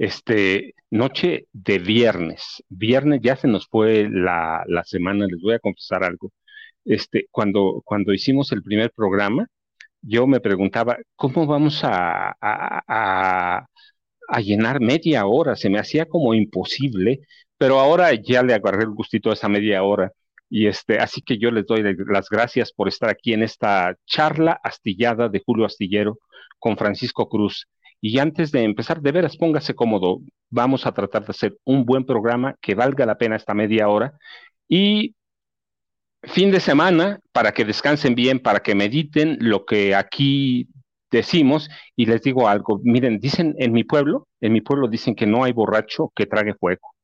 Este, noche de viernes. Viernes ya se nos fue la, la semana, les voy a confesar algo. Este, cuando, cuando hicimos el primer programa, yo me preguntaba, ¿cómo vamos a, a, a, llenar media hora? Se me hacía como imposible, pero ahora ya le agarré el gustito a esa media hora. Y este, así que yo les doy las gracias por estar aquí en esta charla astillada de Julio Astillero con Francisco Cruz. Y antes de empezar, de veras, póngase cómodo. Vamos a tratar de hacer un buen programa que valga la pena esta media hora. Y fin de semana, para que descansen bien, para que mediten lo que aquí decimos. Y les digo algo, miren, dicen en mi pueblo, en mi pueblo dicen que no hay borracho que trague fuego.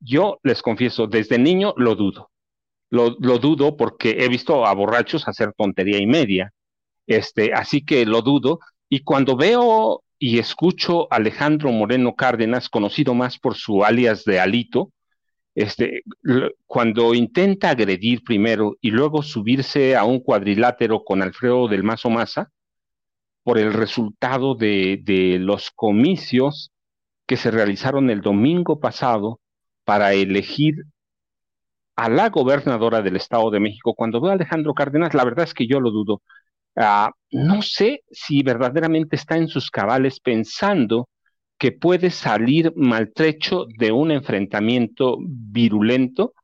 Yo les confieso, desde niño lo dudo. Lo, dudo porque he visto a borrachos hacer tontería y media. Este, así que lo dudo. Y cuando veo y escucho a Alejandro Moreno Cárdenas, conocido más por su alias de Alito, este, cuando intenta agredir primero y luego subirse a un cuadrilátero con Alfredo del Mazo Maza, por el resultado de, de los comicios que se realizaron el domingo pasado para elegir a la gobernadora del Estado de México, cuando veo a Alejandro Cárdenas, la verdad es que yo lo dudo. Uh, no sé si verdaderamente está en sus cabales pensando que puede salir maltrecho de un enfrentamiento virulento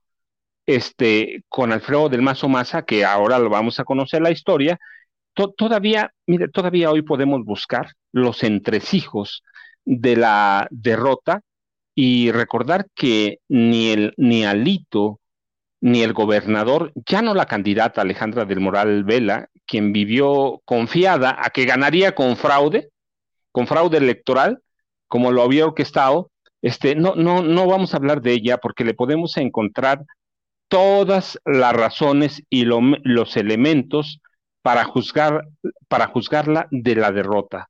este, con Alfredo del Mazo Maza, que ahora lo vamos a conocer la historia. To todavía, mire, todavía hoy podemos buscar los entresijos de la derrota y recordar que ni el ni Alito ni el gobernador, ya no la candidata Alejandra del Moral Vela, quien vivió confiada a que ganaría con fraude, con fraude electoral, como lo había orquestado, este, no, no, no vamos a hablar de ella porque le podemos encontrar todas las razones y lo, los elementos para juzgar, para juzgarla de la derrota.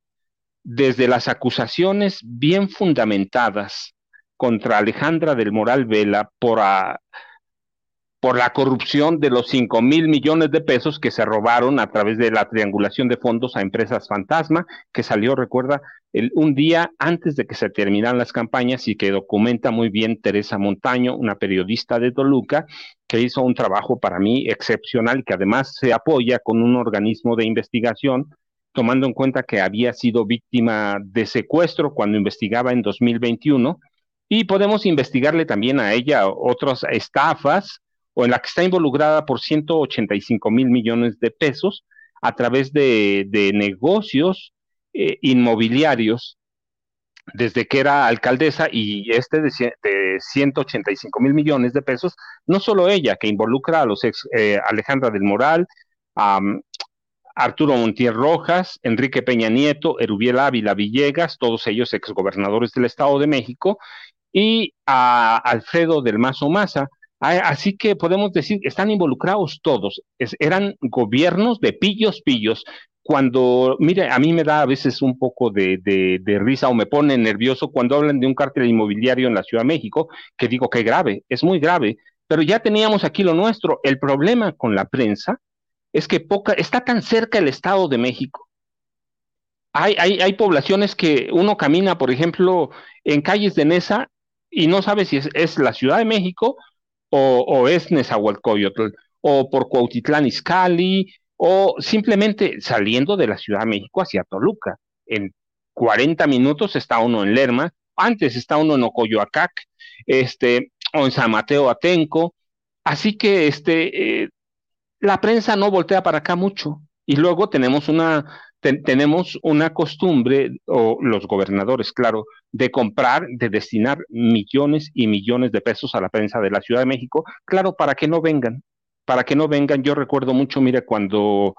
Desde las acusaciones bien fundamentadas contra Alejandra del Moral Vela por a, por la corrupción de los 5 mil millones de pesos que se robaron a través de la triangulación de fondos a empresas fantasma, que salió, recuerda, un día antes de que se terminaran las campañas y que documenta muy bien Teresa Montaño, una periodista de Toluca, que hizo un trabajo para mí excepcional, que además se apoya con un organismo de investigación, tomando en cuenta que había sido víctima de secuestro cuando investigaba en 2021. Y podemos investigarle también a ella otras estafas, o en la que está involucrada por 185 mil millones de pesos a través de, negocios eh, inmobiliarios desde que era alcaldesa y este de, de 185 mil millones de pesos, no solo ella, que involucra a los ex eh, Alejandra del Moral, a um, Arturo Montiel Rojas, Enrique Peña Nieto, Erubiel Ávila Villegas, todos ellos exgobernadores del Estado de México, y a Alfredo del Mazo Maza, Así que podemos decir, están involucrados todos. Es, eran gobiernos de pillos, pillos. Cuando, mire, a mí me da a veces un poco de, risa o me pone nervioso cuando hablan de un cártel inmobiliario en la Ciudad de México, que digo que grave, es muy grave, pero ya teníamos aquí lo nuestro. El problema con la prensa es que poca, está tan cerca el Estado de México. Hay, hay, hay poblaciones que uno camina, por ejemplo, en calles de Nesa y no sabe si es, la Ciudad de México o, o es Nezahualcóyotl, o por Cuautitlán Izcalli, o simplemente saliendo de la Ciudad de México hacia Toluca. En 40 minutos está uno en Lerma, antes está uno en Ocoyoacac, este, o en San Mateo Atenco. Así que este, eh, la prensa no voltea para acá mucho. Y luego tenemos una, tenemos una costumbre, o los gobernadores, claro, de comprar, de destinar millones y millones de pesos a la prensa de la Ciudad de México, claro, para que no vengan, para que no vengan. Yo recuerdo mucho, mire, cuando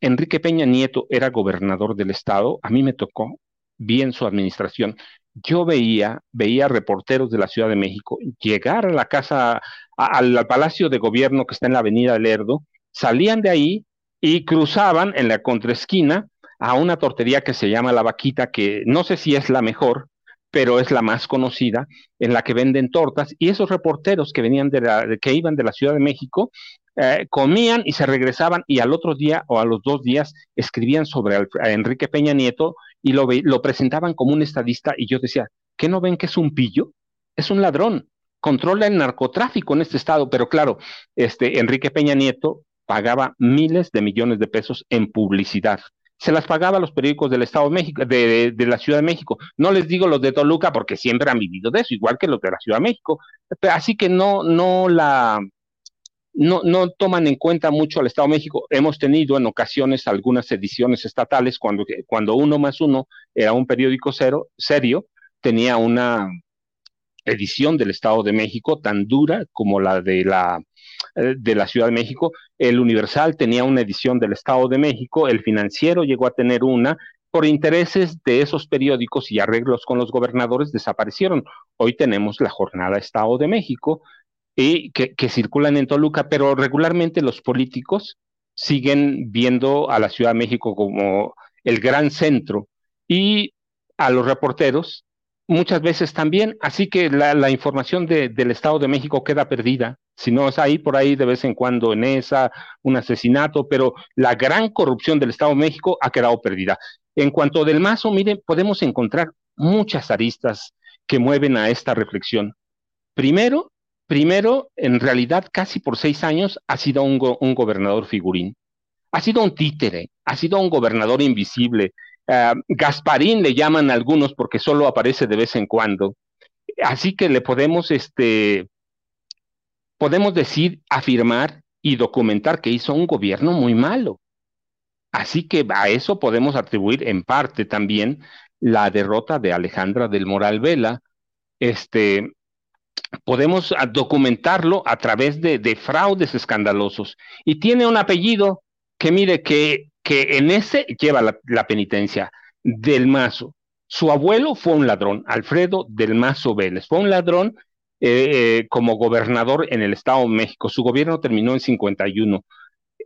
Enrique Peña Nieto era gobernador del estado, a mí me tocó bien su administración. Yo veía, veía reporteros de la Ciudad de México llegar a la casa, al palacio de gobierno que está en la avenida Lerdo, salían de ahí y cruzaban en la contraesquina a una tortería que se llama La Vaquita, que no sé si es la mejor, pero es la más conocida, en la que venden tortas, y esos reporteros que venían de la, que iban de la Ciudad de México, eh, comían y se regresaban, y al otro día o a los dos días escribían sobre Enrique Peña Nieto y lo, lo presentaban como un estadista, y yo decía, ¿qué no ven que es un pillo? Es un ladrón, controla el narcotráfico en este estado, pero claro, este Enrique Peña Nieto pagaba miles de millones de pesos en publicidad se las pagaba a los periódicos del Estado de México, de, la Ciudad de México. No les digo los de Toluca porque siempre han vivido de eso, igual que los de la Ciudad de México. Así que no, no la, no, no toman en cuenta mucho al Estado de México. Hemos tenido en ocasiones algunas ediciones estatales cuando, cuando uno más uno era un periódico cero, serio, tenía una edición del Estado de México tan dura como la de la eh, de la Ciudad de México. El Universal tenía una edición del Estado de México, el Financiero llegó a tener una. Por intereses de esos periódicos y arreglos con los gobernadores desaparecieron. Hoy tenemos la jornada Estado de México y que, que circulan en Toluca, pero regularmente los políticos siguen viendo a la Ciudad de México como el gran centro y a los reporteros muchas veces también, así que la, información del Estado de México queda perdida, si no es ahí por ahí de vez en cuando en esa, un asesinato, pero la gran corrupción del Estado de México ha quedado perdida. En cuanto del Mazo, miren, podemos encontrar muchas aristas que mueven a esta reflexión. Primero, primero, en realidad, casi por seis años ha sido un, un gobernador figurín, ha sido un títere, ha sido un gobernador invisible, Ah, Gasparín le llaman algunos porque solo aparece de vez en cuando. Así que le podemos, este, podemos decir, afirmar y documentar que hizo un gobierno muy malo. Así que a eso podemos atribuir en parte también la derrota de Alejandra del Moral Vela. Este, podemos documentarlo a través de, de fraudes escandalosos. Y tiene un apellido que mire que que en ese lleva la, penitencia del Mazo. Su abuelo fue un ladrón, Alfredo del Mazo Vélez, fue un ladrón eh, eh, como gobernador en el Estado de México. Su gobierno terminó en 51.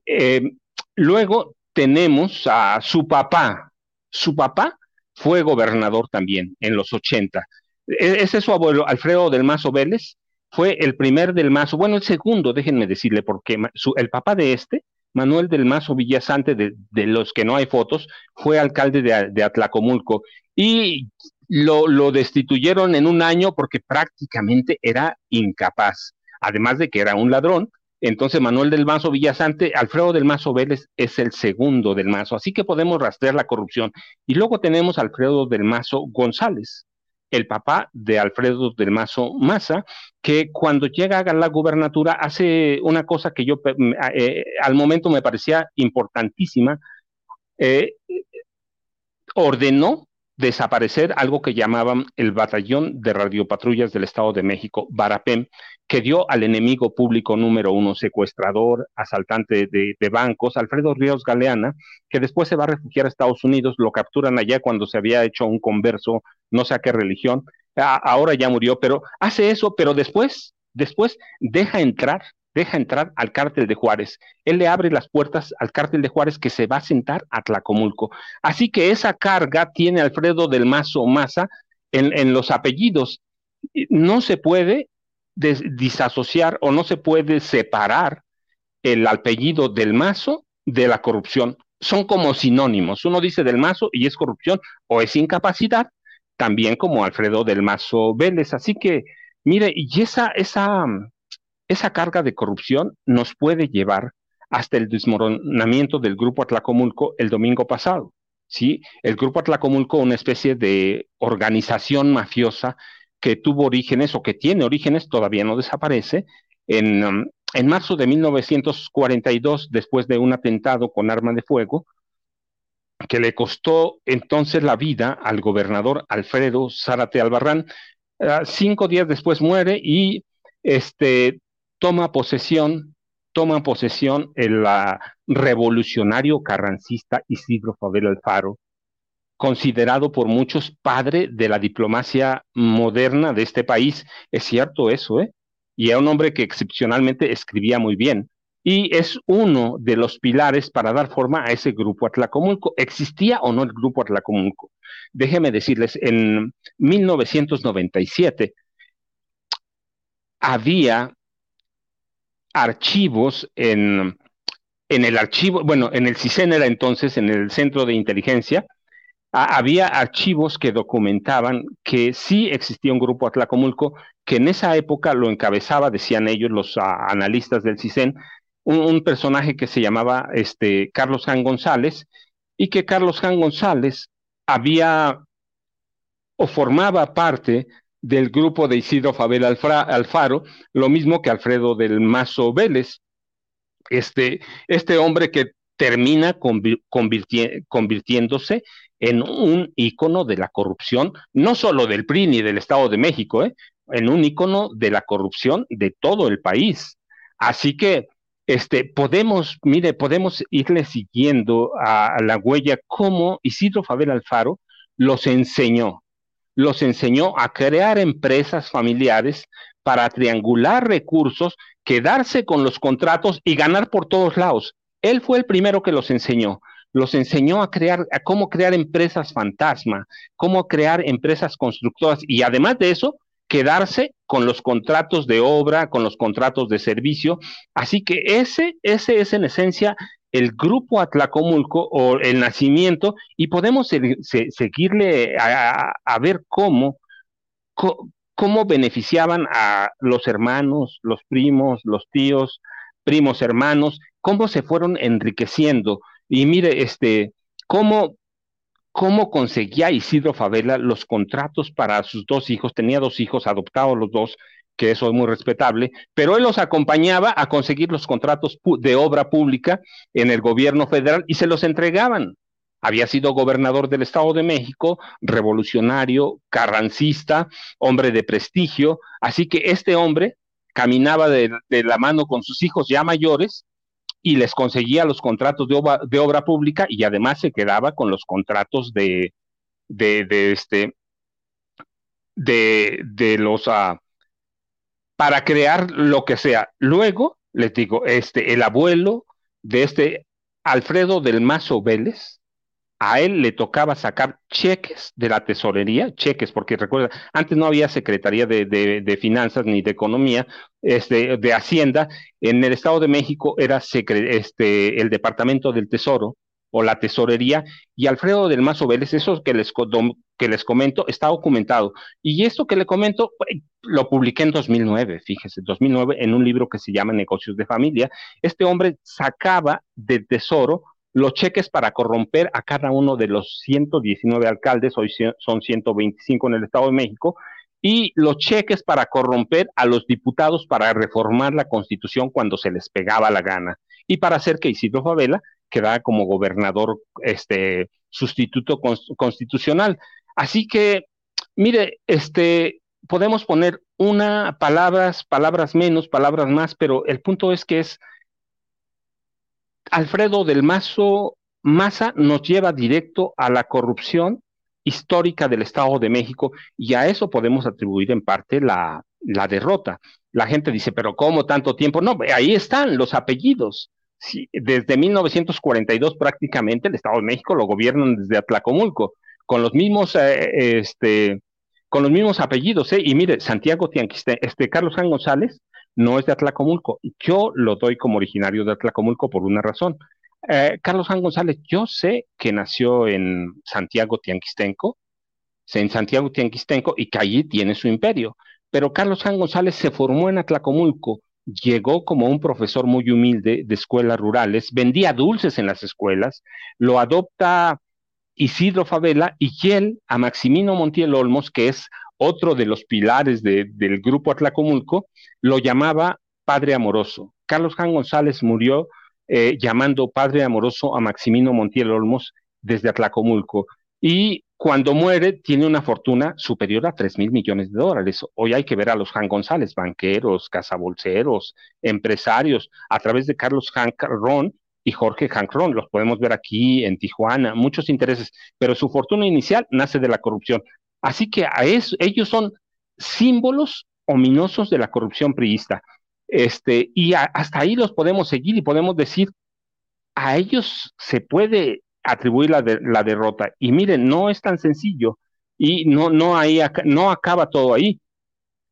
Eh, luego tenemos a su papá. Su papá fue gobernador también en los 80. E, ese es su abuelo, Alfredo del Mazo Vélez, fue el primer del Mazo, bueno, el segundo, déjenme decirle, porque el papá de este Manuel del Mazo Villasante, de, los que no hay fotos, fue alcalde de, Atlacomulco y lo, destituyeron en un año porque prácticamente era incapaz, además de que era un ladrón. Entonces Manuel del Mazo Villasante, Alfredo del Mazo Vélez es el segundo del Mazo, así que podemos rastrear la corrupción. Y luego tenemos Alfredo del Mazo González, el papá de Alfredo del Mazo Maza, que cuando llega a la gubernatura hace una cosa que yo eh, al momento me parecía importantísima, eh, ordenó desaparecer algo que llamaban el Batallón de Radiopatrullas del Estado de México, Barapem, que dio al enemigo público número uno, secuestrador, asaltante de, de, bancos, Alfredo Ríos Galeana, que después se va a refugiar a Estados Unidos, lo capturan allá cuando se había hecho un converso, no sé a qué religión, ahora ya murió, pero hace eso, pero después, después deja entrar deja entrar al cártel de Juárez. Él le abre las puertas al cártel de Juárez que se va a sentar a Tlacomulco. Así que esa carga tiene Alfredo del Mazo Maza en, en los apellidos. No se puede disasociar o no se puede separar el apellido del Mazo de la corrupción. Son como sinónimos. Uno dice del Mazo y es corrupción o es incapacidad, también como Alfredo del Mazo Vélez. Así que, mire, y esa, esa, esa carga de corrupción nos puede llevar hasta el desmoronamiento del Grupo Atlacomulco el domingo pasado. ¿sí? El Grupo Atlacomulco, una especie de organización mafiosa que tuvo orígenes o que tiene orígenes, todavía no desaparece, en, um, en marzo de 1942, después de un atentado con arma de fuego, que le costó entonces la vida al gobernador Alfredo Zárate Albarrán. Ah, cinco días después muere y este, toma posesión, toma posesión el revolucionario carrancista Isidro Fabel Alfaro, considerado por muchos padre de la diplomacia moderna de este país. Es cierto eso, ¿eh? Y era un hombre que excepcionalmente escribía muy bien. Y es uno de los pilares para dar forma a ese grupo Atlacomulco. ¿Existía o no el grupo Atlacomulco? Déjeme decirles, en 1997 había archivos en, en el archivo, bueno, en el CISEN era entonces, en el Centro de Inteligencia, había archivos que documentaban que sí existía un grupo Atlacomulco, que en esa época lo encabezaba, decían ellos, los analistas del CISEN, un, personaje que se llamaba este, Carlos Jan González, y que Carlos Jan González había o formaba parte del grupo de Isidro Fabel Alfaro, lo mismo que Alfredo del Mazo Vélez, este, este hombre que termina convirtiéndose en un ícono de la corrupción, no solo del PRI ni del Estado de México, ¿eh? en un ícono de la corrupción de todo el país. Así que este, podemos, mire, podemos irle siguiendo a, a la huella cómo Isidro Fabel Alfaro los enseñó, los enseñó a crear empresas familiares para triangular recursos, quedarse con los contratos y ganar por todos lados. Él fue el primero que los enseñó. Los enseñó a crear, a cómo crear empresas fantasma, cómo crear empresas constructoras y además de eso, quedarse con los contratos de obra, con los contratos de servicio. Así que ese, ese es en esencia el grupo Atlacomulco o el nacimiento y podemos seguirle a, ver cómo, cómo beneficiaban a los hermanos, los primos, los tíos, primos hermanos, cómo se fueron enriqueciendo. Y mire, este, cómo, cómo conseguía Isidro Favela los contratos para sus dos hijos, tenía dos hijos adoptados los dos, que eso es muy respetable, pero él los acompañaba a conseguir los contratos de obra pública en el gobierno federal y se los entregaban. Había sido gobernador del Estado de México, revolucionario, carrancista, hombre de prestigio, así que este hombre caminaba de, la mano con sus hijos ya mayores y les conseguía los contratos de obra, de obra pública y además se quedaba con los contratos de, de, este, de, de los... Uh, para crear lo que sea. Luego, les digo, este, el abuelo de este Alfredo del Mazo Vélez, a él le tocaba sacar cheques de la tesorería, cheques, porque recuerda, antes no había Secretaría de, de, Finanzas ni de Economía, este, de Hacienda, en el Estado de México era este, el Departamento del Tesoro, o la tesorería, y Alfredo del Mazo Vélez, eso que les, que les comento, está documentado. Y esto que le comento, lo publiqué en 2009, fíjese, 2009, en un libro que se llama Negocios de Familia. Este hombre sacaba del tesoro los cheques para corromper a cada uno de los 119 alcaldes, hoy son 125 en el Estado de México, y los cheques para corromper a los diputados para reformar la constitución cuando se les pegaba la gana y para hacer que Isidro Favela quedara como gobernador este, sustituto constitucional. Así que, mire, este, podemos poner una, palabras, palabras menos, palabras más, pero el punto es que es Alfredo del Mazo Maza nos lleva directo a la corrupción histórica del Estado de México y a eso podemos atribuir en parte la, la derrota. La gente dice, pero ¿cómo tanto tiempo? No, ahí están los apellidos desde 1942 prácticamente el Estado de México lo gobiernan desde Atlacomulco, con los mismos, eh, este, con los mismos apellidos, ¿eh? Y mire, Santiago Tianquiste, este Carlos Juan González no es de Atlacomulco. Yo lo doy como originario de Atlacomulco por una razón. Eh, Carlos Juan González, yo sé que nació en Santiago Tianquistenco, en Santiago Tianquistenco, y que allí tiene su imperio. Pero Carlos Juan González se formó en Atlacomulco, llegó como un profesor muy humilde de escuelas rurales, vendía dulces en las escuelas, lo adopta Isidro Favela y él a Maximino Montiel Olmos, que es otro de los pilares del grupo Atlacomulco, lo llamaba Padre Amoroso. Carlos Juan González murió eh, llamando Padre Amoroso a Maximino Montiel Olmos desde Atlacomulco. Y cuando muere tiene una fortuna superior a 3 mil millones de dólares. Hoy hay que ver a los Juan González, banqueros, cazabolseros, empresarios, a través de Carlos Hank Ron y Jorge Hank Ron. Los podemos ver aquí en Tijuana, muchos intereses, pero su fortuna inicial nace de la corrupción. Así que a eso, ellos son símbolos ominosos de la corrupción priista. Este, y hasta ahí los podemos seguir y podemos decir, a ellos se puede atribuir la, la derrota. Y miren, no es tan sencillo y no, no, ahí, no acaba todo ahí.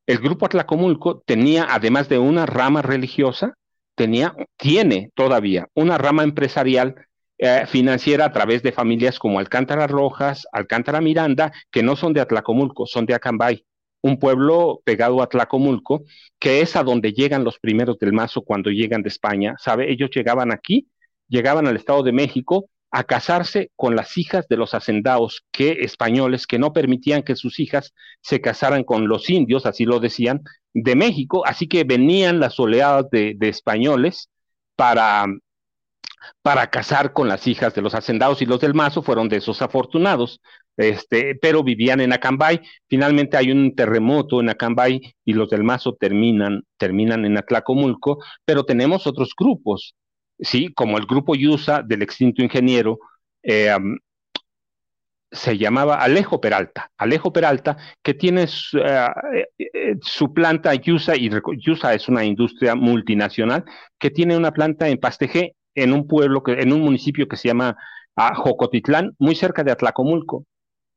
El grupo Atlacomulco tenía, además de una rama religiosa, tenía, tiene todavía una rama empresarial eh, financiera a través de familias como Alcántara Rojas, Alcántara Miranda, que no son de Atlacomulco, son de Acambay, un pueblo pegado a Atlacomulco, que es a donde llegan los primeros del mazo cuando llegan de España, ¿sabe? Ellos llegaban aquí, llegaban al Estado de México a casarse con las hijas de los hacendados que españoles que no permitían que sus hijas se casaran con los indios, así lo decían, de México, así que venían las oleadas de, españoles para para casar con las hijas de los hacendados y los del Mazo fueron de esos afortunados, este, pero vivían en Acambay. Finalmente hay un terremoto en Acambay y los del Mazo terminan, terminan en Atlacomulco, pero tenemos otros grupos, ¿sí? Como el grupo Yusa del extinto ingeniero, eh, se llamaba Alejo Peralta. Alejo Peralta, que tiene su, eh, eh, planta Yusa, y Yusa es una industria multinacional, que tiene una planta en Pastejé, en un pueblo, en un municipio que se llama ah, Jocotitlán, muy cerca de Atlacomulco.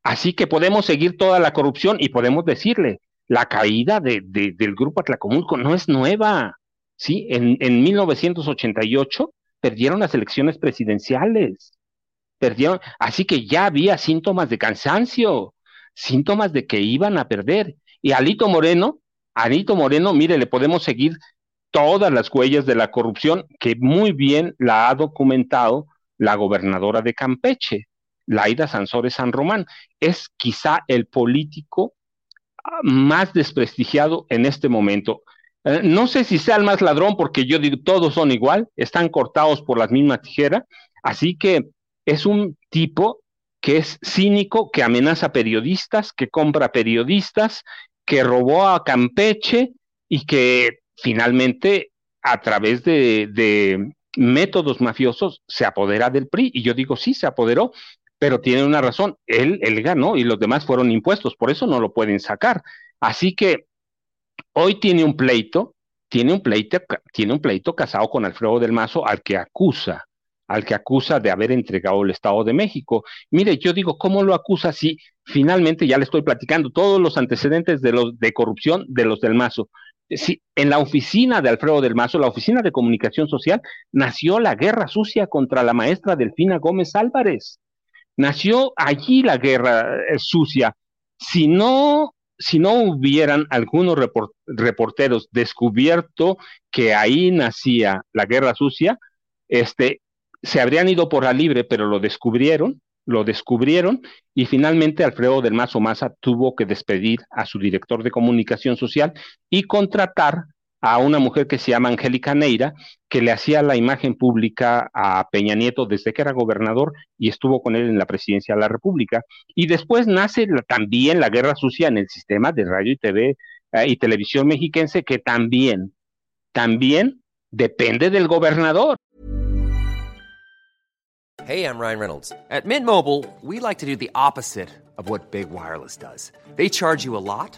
Así que podemos seguir toda la corrupción y podemos decirle, la caída de, del grupo Atlacomulco no es nueva. ¿Sí? En, en 1988 perdieron las elecciones presidenciales. Perdieron, así que ya había síntomas de cansancio, síntomas de que iban a perder. Y Alito Moreno, Alito Moreno, mire, le podemos seguir todas las huellas de la corrupción que muy bien la ha documentado la gobernadora de Campeche, Laida Sansores San Román. Es quizá el político ah, más desprestigiado en este momento. Eh, no sé si sea el más ladrón, porque yo digo, todos son igual, están cortados por las mismas tijeras, así que es un tipo que es cínico, que amenaza periodistas, que compra periodistas, que robó a Campeche y que finalmente a través de, métodos mafiosos se apodera del PRI. Y yo digo, sí, se apoderó, pero tiene una razón, él, él ganó y los demás fueron impuestos, por eso no lo pueden sacar. Así que hoy tiene un pleito, tiene un pleito, tiene un pleito casado con Alfredo del Mazo al que acusa, al que acusa de haber entregado el Estado de México. Mire, yo digo, ¿cómo lo acusa si finalmente ya le estoy platicando todos los antecedentes de los de corrupción de los del Mazo? en la oficina de Alfredo del Mazo, la oficina de comunicación social, nació la guerra sucia contra la maestra Delfina Gómez Álvarez. Nació allí la guerra eh, sucia. Si no, si no hubieran algunos reporteros descubierto que ahí nacía la guerra sucia, este, se habrían ido por la libre, pero lo descubrieron lo descubrieron y finalmente Alfredo del Mazo Maza tuvo que despedir a su director de comunicación social y contratar a una mujer que se llama Angélica Neira, que le hacía la imagen pública a Peña Nieto desde que era gobernador y estuvo con él en la presidencia de la República. Y después nace también la guerra sucia en el sistema de radio y TV eh, y televisión mexiquense, que también, también depende del gobernador. Hey, I'm Ryan Reynolds. At Mint Mobile, we like to do the opposite of what Big Wireless does. They charge you a lot,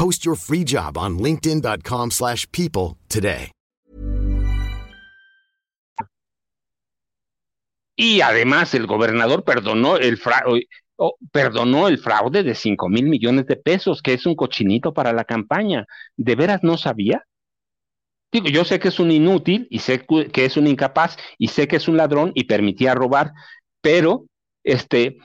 Post your free job on linkedin.com/people today. Y además el gobernador perdonó el fraude, perdonó el fraude de 5 mil millones de pesos, que es un cochinito para la campaña. ¿De veras no sabía? Digo, yo sé que es un inútil y sé que es un incapaz y sé que es un ladrón y permitía robar, pero este,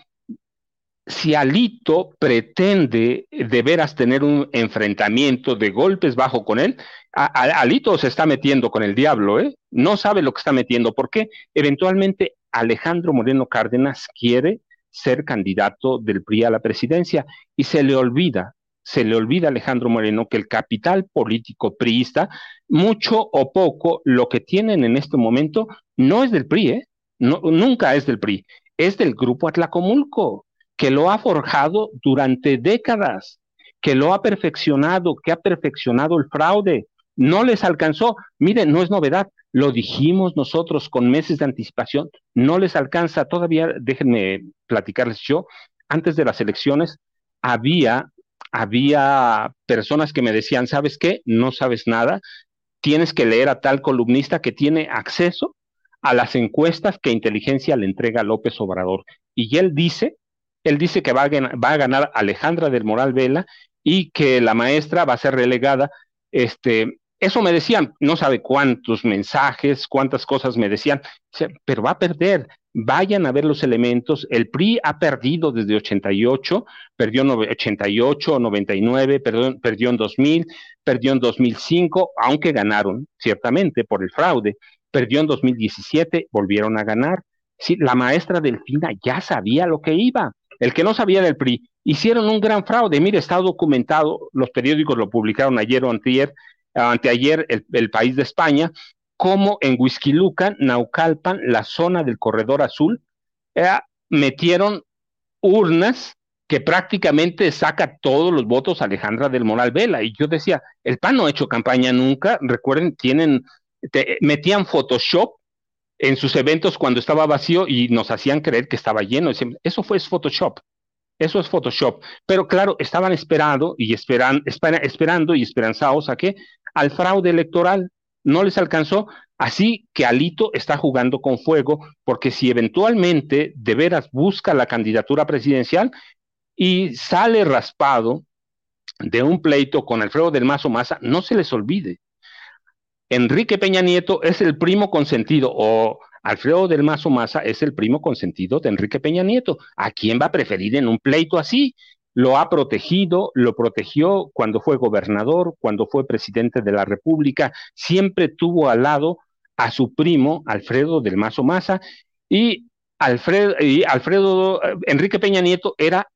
si Alito pretende de veras tener un enfrentamiento de golpes bajo con él, Alito se está metiendo con el diablo, ¿eh? No sabe lo que está metiendo, porque eventualmente Alejandro Moreno Cárdenas quiere ser candidato del PRI a la presidencia y se le olvida, se le olvida a Alejandro Moreno que el capital político priista, mucho o poco, lo que tienen en este momento no es del PRI, ¿eh? no, nunca es del PRI, es del grupo Atlacomulco, que lo ha forjado durante décadas, que lo ha perfeccionado, que ha perfeccionado el fraude. No les alcanzó. Miren, no es novedad, lo dijimos nosotros con meses de anticipación, no les alcanza. Todavía, déjenme platicarles yo, antes de las elecciones había, había personas que me decían, ¿sabes qué? No sabes nada, tienes que leer a tal columnista que tiene acceso a las encuestas que inteligencia le entrega a López Obrador. Y él dice, él dice que va a, ganar Alejandra del Moral Vela y que la maestra va a ser relegada. Este, eso me decían, no sabe cuántos mensajes, cuántas cosas me decían, pero va a perder. Vayan a ver los elementos. El PRI ha perdido desde 88, perdió en 88, 99, perdió, perdió en 2000, perdió en 2005, aunque ganaron, ciertamente, por el fraude perdió en 2017, volvieron a ganar. La maestra Delfina ya sabía lo que iba. El que no sabía del PRI, hicieron un gran fraude. Mire, está documentado, los periódicos lo publicaron ayer o anteayer, anteayer el, país de España, como en Huizquilucan, Naucalpan, la zona del corredor azul, eh, metieron urnas que prácticamente saca todos los votos Alejandra del Moral Vela. Y yo decía, el PAN no ha hecho campaña nunca, recuerden, tienen metían Photoshop en sus eventos cuando estaba vacío y nos hacían creer que estaba lleno. Eso fue Photoshop. Eso es Photoshop. Pero claro, estaban esperando y esperan, esperando y esperanzados a que al fraude electoral no les alcanzó. Así que Alito está jugando con fuego, porque si eventualmente de veras busca la candidatura presidencial y sale raspado de un pleito con Alfredo del Mazo Maza, no se les olvide Enrique Peña Nieto es el primo consentido o Alfredo del Mazo Maza es el primo consentido de Enrique Peña Nieto. ¿A quién va a preferir en un pleito así? Lo ha protegido, lo protegió cuando fue gobernador, cuando fue presidente de la República, siempre tuvo al lado a su primo Alfredo del Mazo Maza y Alfredo, y Alfredo Enrique Peña Nieto era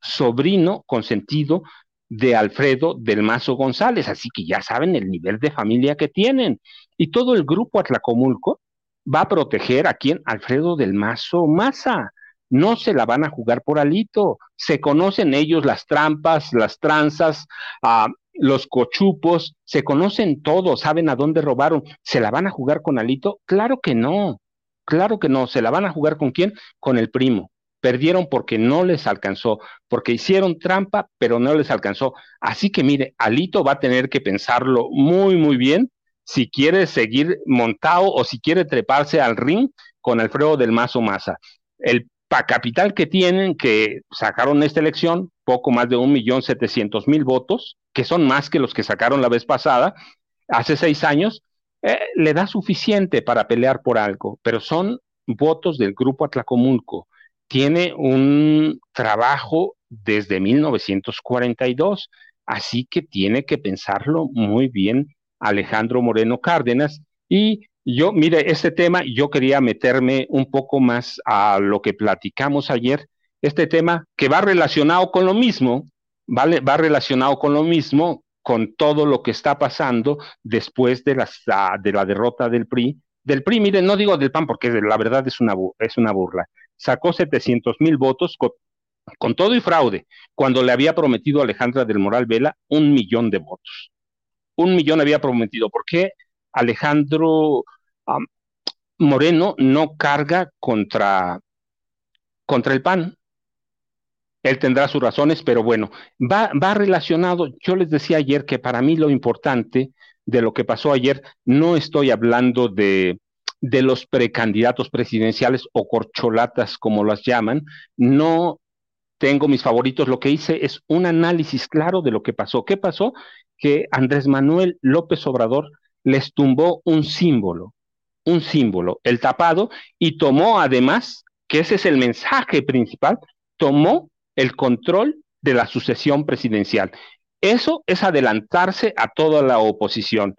sobrino consentido de Alfredo del Mazo González, así que ya saben el nivel de familia que tienen. Y todo el grupo Atlacomulco va a proteger a quien Alfredo del Mazo Maza. No se la van a jugar por alito. Se conocen ellos las trampas, las tranzas, ah, los cochupos, se conocen todos, saben a dónde robaron. ¿Se la van a jugar con alito? Claro que no. Claro que no. ¿Se la van a jugar con quién? Con el primo. Perdieron porque no les alcanzó, porque hicieron trampa, pero no les alcanzó. Así que mire, Alito va a tener que pensarlo muy, muy bien si quiere seguir montado o si quiere treparse al ring con Alfredo del Mazo Maza. El capital que tienen, que sacaron esta elección, poco más de un millón setecientos mil votos, que son más que los que sacaron la vez pasada, hace seis años, eh, le da suficiente para pelear por algo, pero son votos del grupo Atlacomulco tiene un trabajo desde 1942, así que tiene que pensarlo muy bien Alejandro Moreno Cárdenas y Yo, mire, este tema, yo quería meterme un poco más a lo que platicamos ayer, este tema que va relacionado con lo mismo, ¿vale? Va relacionado con lo mismo, con todo lo que está pasando después de la, de la derrota del PRI. Del PRI, mire, no digo del PAN porque la verdad es una, es una burla. Sacó 700 mil votos con, todo y fraude, cuando le había prometido a Alejandra del Moral Vela un millón de votos. Un millón había prometido. ¿Por qué Alejandro Moreno no carga contra, contra el PAN. Él tendrá sus razones, pero bueno, va, va relacionado. Yo les decía ayer que para mí lo importante de lo que pasó ayer, no estoy hablando de, de los precandidatos presidenciales o corcholatas, como las llaman, no tengo mis favoritos. Lo que hice es un análisis claro de lo que pasó. ¿Qué pasó? Que Andrés Manuel López Obrador les tumbó un símbolo, un símbolo, el tapado, y tomó además, que ese es el mensaje principal, tomó el control de la sucesión presidencial. Eso es adelantarse a toda la oposición.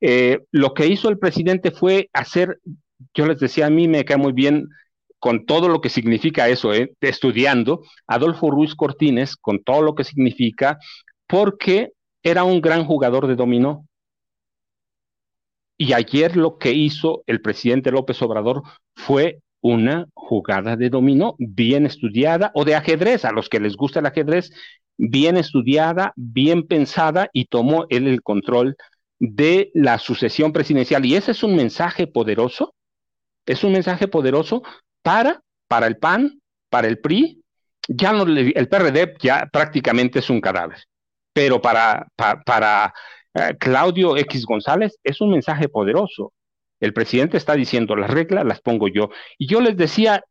Eh, lo que hizo el presidente fue hacer, yo les decía, a mí me cae muy bien con todo lo que significa eso, eh, estudiando, Adolfo Ruiz Cortines, con todo lo que significa, porque era un gran jugador de dominó. Y ayer lo que hizo el presidente López Obrador fue una jugada de dominó bien estudiada o de ajedrez, a los que les gusta el ajedrez, bien estudiada, bien pensada y tomó él el control de la sucesión presidencial. Y ese es un mensaje poderoso, es un mensaje poderoso para, para el PAN, para el PRI, ya no el PRD ya prácticamente es un cadáver, pero para, para eh, Claudio X González es un mensaje poderoso. El presidente está diciendo, las reglas las pongo yo. Y yo les decía,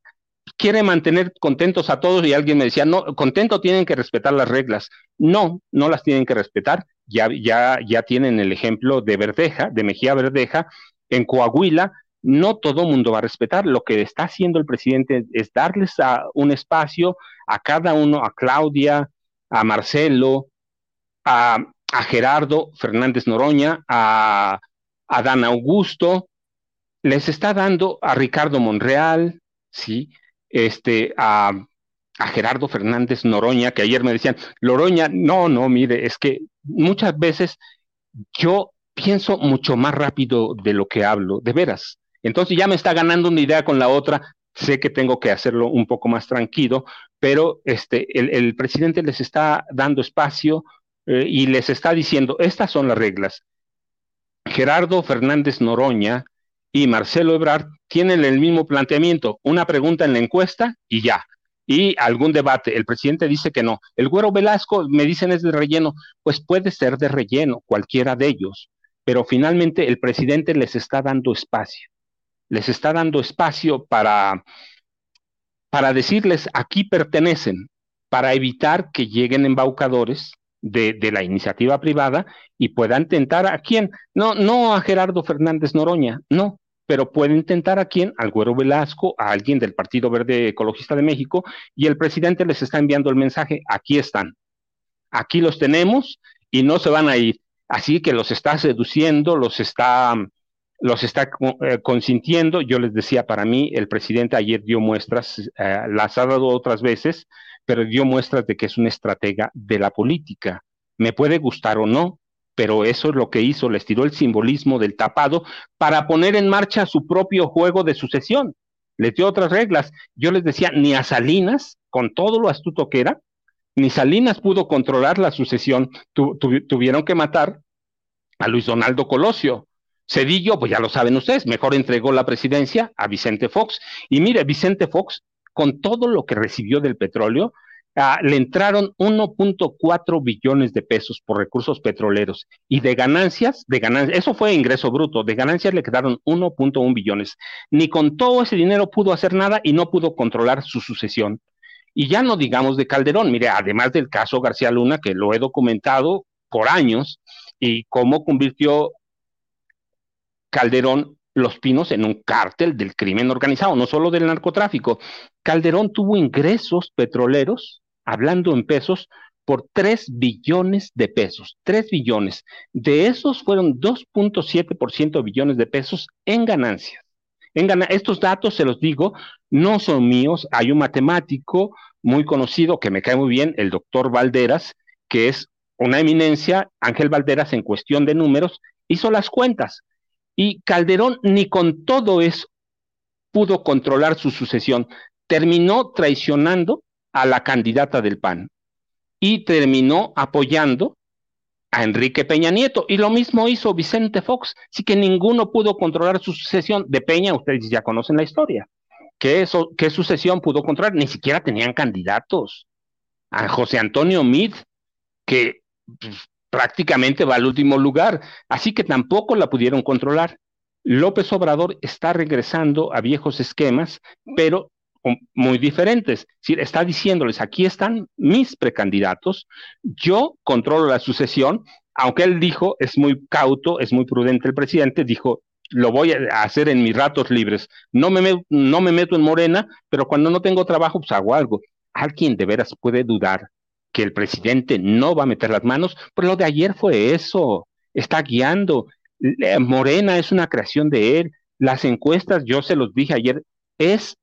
quiere mantener contentos a todos y alguien me decía, no, contento tienen que respetar las reglas. No, no las tienen que respetar. Ya, tienen el ejemplo de Verdeja, de Mejía Verdeja, en Coahuila. No todo mundo va a respetar. Lo que está haciendo el presidente es darles a un espacio a cada uno, a Claudia, a Marcelo, a, a Gerardo Fernández Noroña, a, a Dan Augusto, les está dando a Ricardo Monreal, ¿sí? Este, a, a Gerardo Fernández Noroña, que ayer me decían, Loroña, no, no, mire, es que muchas veces yo pienso mucho más rápido de lo que hablo, de veras. Entonces ya me está ganando una idea con la otra, sé que tengo que hacerlo un poco más tranquilo, pero este, el, presidente les está dando espacio, eh, y les está diciendo, estas son las reglas. Gerardo Fernández Noroña y Marcelo Ebrard tienen el mismo planteamiento, una pregunta en la encuesta y ya. Y algún debate. El presidente dice que no. El güero Velasco, me dicen, es de relleno. Pues puede ser de relleno, cualquiera de ellos. Pero finalmente el presidente les está dando espacio. Les está dando espacio para, para decirles, aquí pertenecen, para evitar que lleguen embaucadores de, la iniciativa privada y puedan tentar a quién, no, no a Gerardo Fernández Noroña, no, pero pueden tentar a quién, al Güero Velasco, a alguien del Partido Verde Ecologista de México, y el presidente les está enviando el mensaje, aquí están, aquí los tenemos y no se van a ir. Así que los está seduciendo, los está, los está eh, consintiendo. Yo les decía, para mí, el presidente ayer dio muestras, eh, las ha dado otras veces, pero dio muestras de que es una estratega de la política. Me puede gustar o no, pero eso es lo que hizo, les tiró el simbolismo del tapado para poner en marcha su propio juego de sucesión. Les dio otras reglas. Yo les decía, ni a Salinas, con todo lo astuto que era, ni Salinas pudo controlar la sucesión. tuvieron que matar a Luis Donaldo Colosio. Cedillo, pues ya lo saben ustedes, mejor entregó la presidencia a Vicente Fox. Y mire, Vicente Fox con todo lo que recibió del petróleo, ah, le entraron 1.4 billones de pesos por recursos petroleros y de ganancias, de ganancias, eso fue ingreso bruto, de ganancias le quedaron 1.1 billones. Ni con todo ese dinero pudo hacer nada y no pudo controlar su sucesión. Y ya no digamos de Calderón, mire, además del caso García Luna, que lo he documentado por años, y cómo convirtió Calderón los Pinos en un cártel del crimen organizado, no solo del narcotráfico. Calderón tuvo ingresos petroleros, hablando en pesos, por 3 billones de pesos, 3 billones. De esos fueron 2.7% billones de pesos en ganancias. En estos datos, se los digo, no son míos. Hay un matemático muy conocido que me cae muy bien, el doctor Valderas, que es una eminencia, Ángel Valderas, en cuestión de números, hizo las cuentas. Y Calderón ni con todo eso pudo controlar su sucesión. Terminó traicionando a la candidata del PAN y terminó apoyando a Enrique Peña Nieto. Y lo mismo hizo Vicente Fox. Así que ninguno pudo controlar su sucesión. De Peña, ustedes ya conocen la historia. ¿Qué, qué sucesión pudo controlar? Ni siquiera tenían candidatos. A José Antonio Mid, que pues, prácticamente va al último lugar. Así que tampoco la pudieron controlar. López Obrador está regresando a viejos esquemas, pero muy diferentes. está diciéndoles, aquí están mis precandidatos, yo controlo la sucesión, aunque él dijo, es muy cauto, es muy prudente el presidente, dijo, lo voy a hacer en mis ratos libres, no me, no me meto en Morena, pero cuando no tengo trabajo, pues hago algo. ¿Alguien de veras puede dudar que el presidente no va a meter las manos? Pero lo de ayer fue eso, está guiando. Morena es una creación de él. Las encuestas, yo se los dije ayer, es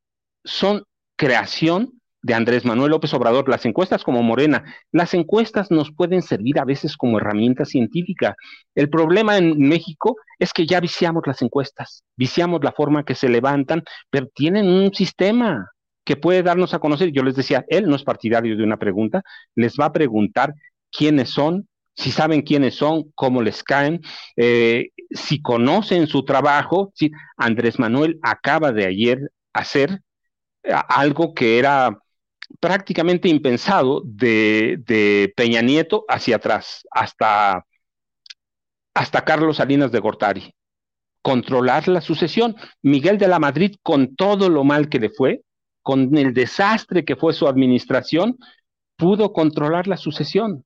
son creación de Andrés Manuel López Obrador, las encuestas como Morena, las encuestas nos pueden servir a veces como herramienta científica. El problema en México es que ya viciamos las encuestas, viciamos la forma que se levantan, pero tienen un sistema que puede darnos a conocer. Yo les decía, él no es partidario de una pregunta, les va a preguntar quiénes son, si saben quiénes son, cómo les caen, eh, si conocen su trabajo. Andrés Manuel acaba de ayer hacer algo que era prácticamente impensado de, Peña Nieto hacia atrás, hasta, hasta Carlos Salinas de Gortari. Controlar la sucesión. Miguel de la Madrid, con todo lo mal que le fue, con el desastre que fue su administración, pudo controlar la sucesión.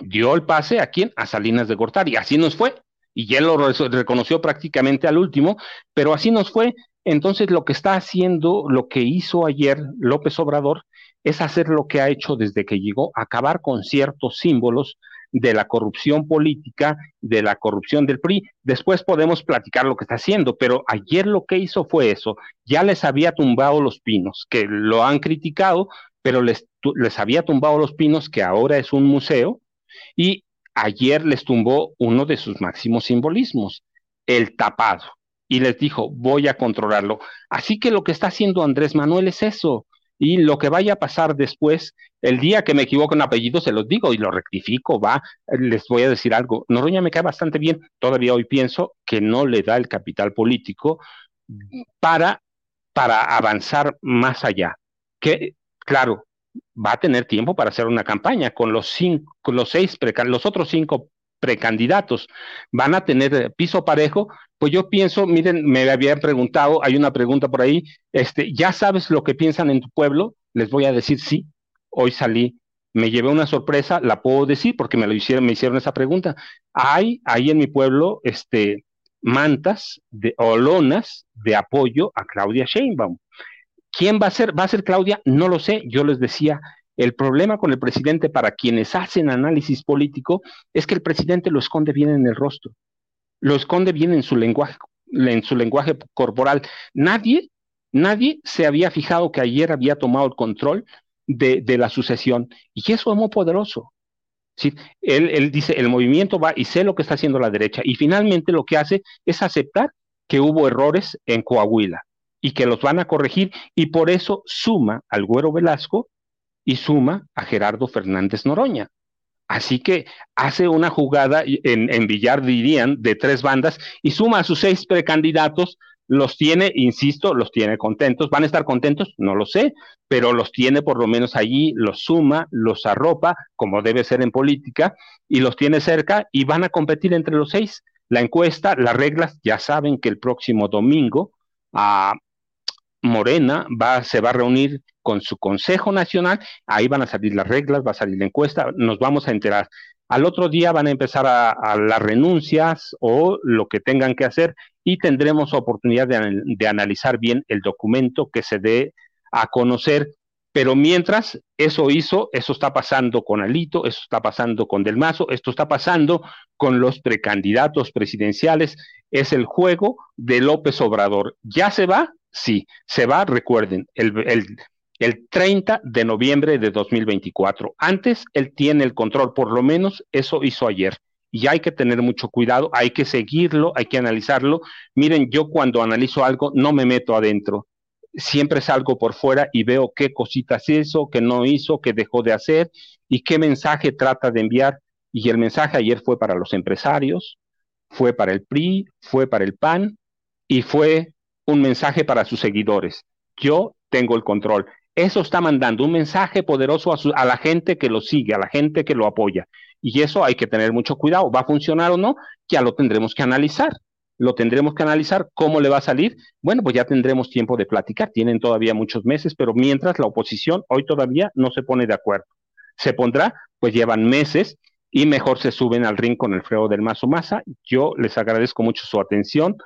Dio el pase a quién? A Salinas de Gortari. Así nos fue. Y él lo reconoció prácticamente al último, pero así nos fue. Entonces, lo que está haciendo, lo que hizo ayer López Obrador, es hacer lo que ha hecho desde que llegó, acabar con ciertos símbolos de la corrupción política, de la corrupción del PRI. Después podemos platicar lo que está haciendo, pero ayer lo que hizo fue eso. Ya les había tumbado los pinos, que lo han criticado, pero les, les había tumbado los pinos, que ahora es un museo, y ayer les tumbó uno de sus máximos simbolismos, el tapado y les dijo, voy a controlarlo. Así que lo que está haciendo Andrés Manuel es eso. Y lo que vaya a pasar después, el día que me equivoco en apellido, se los digo y lo rectifico, va, les voy a decir algo. Noroña me cae bastante bien. Todavía hoy pienso que no le da el capital político para, para avanzar más allá. Que, claro, va a tener tiempo para hacer una campaña con los cinco, con los seis, los otros cinco precandidatos van a tener eh, piso parejo, pues yo pienso, miren, me habían preguntado, hay una pregunta por ahí, este, ¿ya sabes lo que piensan en tu pueblo? Les voy a decir sí, hoy salí, me llevé una sorpresa, la puedo decir porque me lo hicieron, me hicieron esa pregunta. Hay ahí en mi pueblo, este, mantas de, o lonas de apoyo a Claudia Sheinbaum. ¿Quién va a ser? ¿Va a ser Claudia? No lo sé. Yo les decía, el problema con el presidente para quienes hacen análisis político es que el presidente lo esconde bien en el rostro, lo esconde bien en su lenguaje, en su lenguaje corporal. Nadie, nadie se había fijado que ayer había tomado el control de, la sucesión y eso es muy poderoso. ¿sí? Él, él dice, el movimiento va y sé lo que está haciendo la derecha y finalmente lo que hace es aceptar que hubo errores en Coahuila y que los van a corregir y por eso suma al Güero Velasco y suma a Gerardo Fernández Noroña. Así que hace una jugada en, en Villar, dirían, de tres bandas y suma a sus seis precandidatos, los tiene, insisto, los tiene contentos. ¿Van a estar contentos? No lo sé, pero los tiene por lo menos allí, los suma, los arropa, como debe ser en política, y los tiene cerca y van a competir entre los seis. La encuesta, las reglas, ya saben que el próximo domingo a Morena va, se va a reunir con su Consejo Nacional, ahí van a salir las reglas, va a salir la encuesta, nos vamos a enterar. Al otro día van a empezar a, las renuncias o lo que tengan que hacer y tendremos oportunidad de, de analizar bien el documento que se dé a conocer Pero mientras eso hizo, eso está pasando con Alito, eso está pasando con Del Mazo, esto está pasando con los precandidatos presidenciales, es el juego de López Obrador. ¿Ya se va? Sí, se va, recuerden, el, el, el 30 de noviembre de 2024. Antes, él tiene el control, por lo menos eso hizo ayer. Y hay que tener mucho cuidado, hay que seguirlo, hay que analizarlo. Miren, yo cuando analizo algo no me meto adentro siempre salgo por fuera y veo qué cositas hizo, qué no hizo, qué dejó de hacer y qué mensaje trata de enviar. Y el mensaje ayer fue para los empresarios, fue para el PRI, fue para el PAN y fue un mensaje para sus seguidores. Yo tengo el control. Eso está mandando un mensaje poderoso a, la gente que lo sigue, a la gente que lo apoya. Y eso hay que tener mucho cuidado. ¿Va a funcionar o no? Ya lo tendremos que analizar lo tendremos que analizar. ¿Cómo le va a salir? Bueno, pues ya tendremos tiempo de platicar. Tienen todavía muchos meses, pero mientras la oposición hoy todavía no se pone de acuerdo. Se pondrá, pues llevan meses y mejor se suben al ring con el freo del Mazo Maza. Yo les agradezco mucho su atención.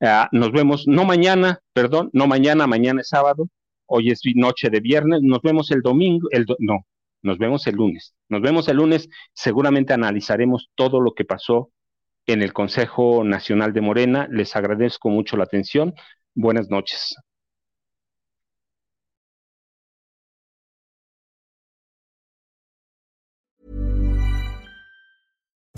Uh, nos vemos, no mañana, perdón, no mañana, mañana es sábado, hoy es noche de viernes, nos vemos el domingo, el no, nos vemos el lunes. Nos vemos el lunes, seguramente analizaremos todo lo que pasó en el Consejo Nacional de Morena. Les agradezco mucho la atención. Buenas noches.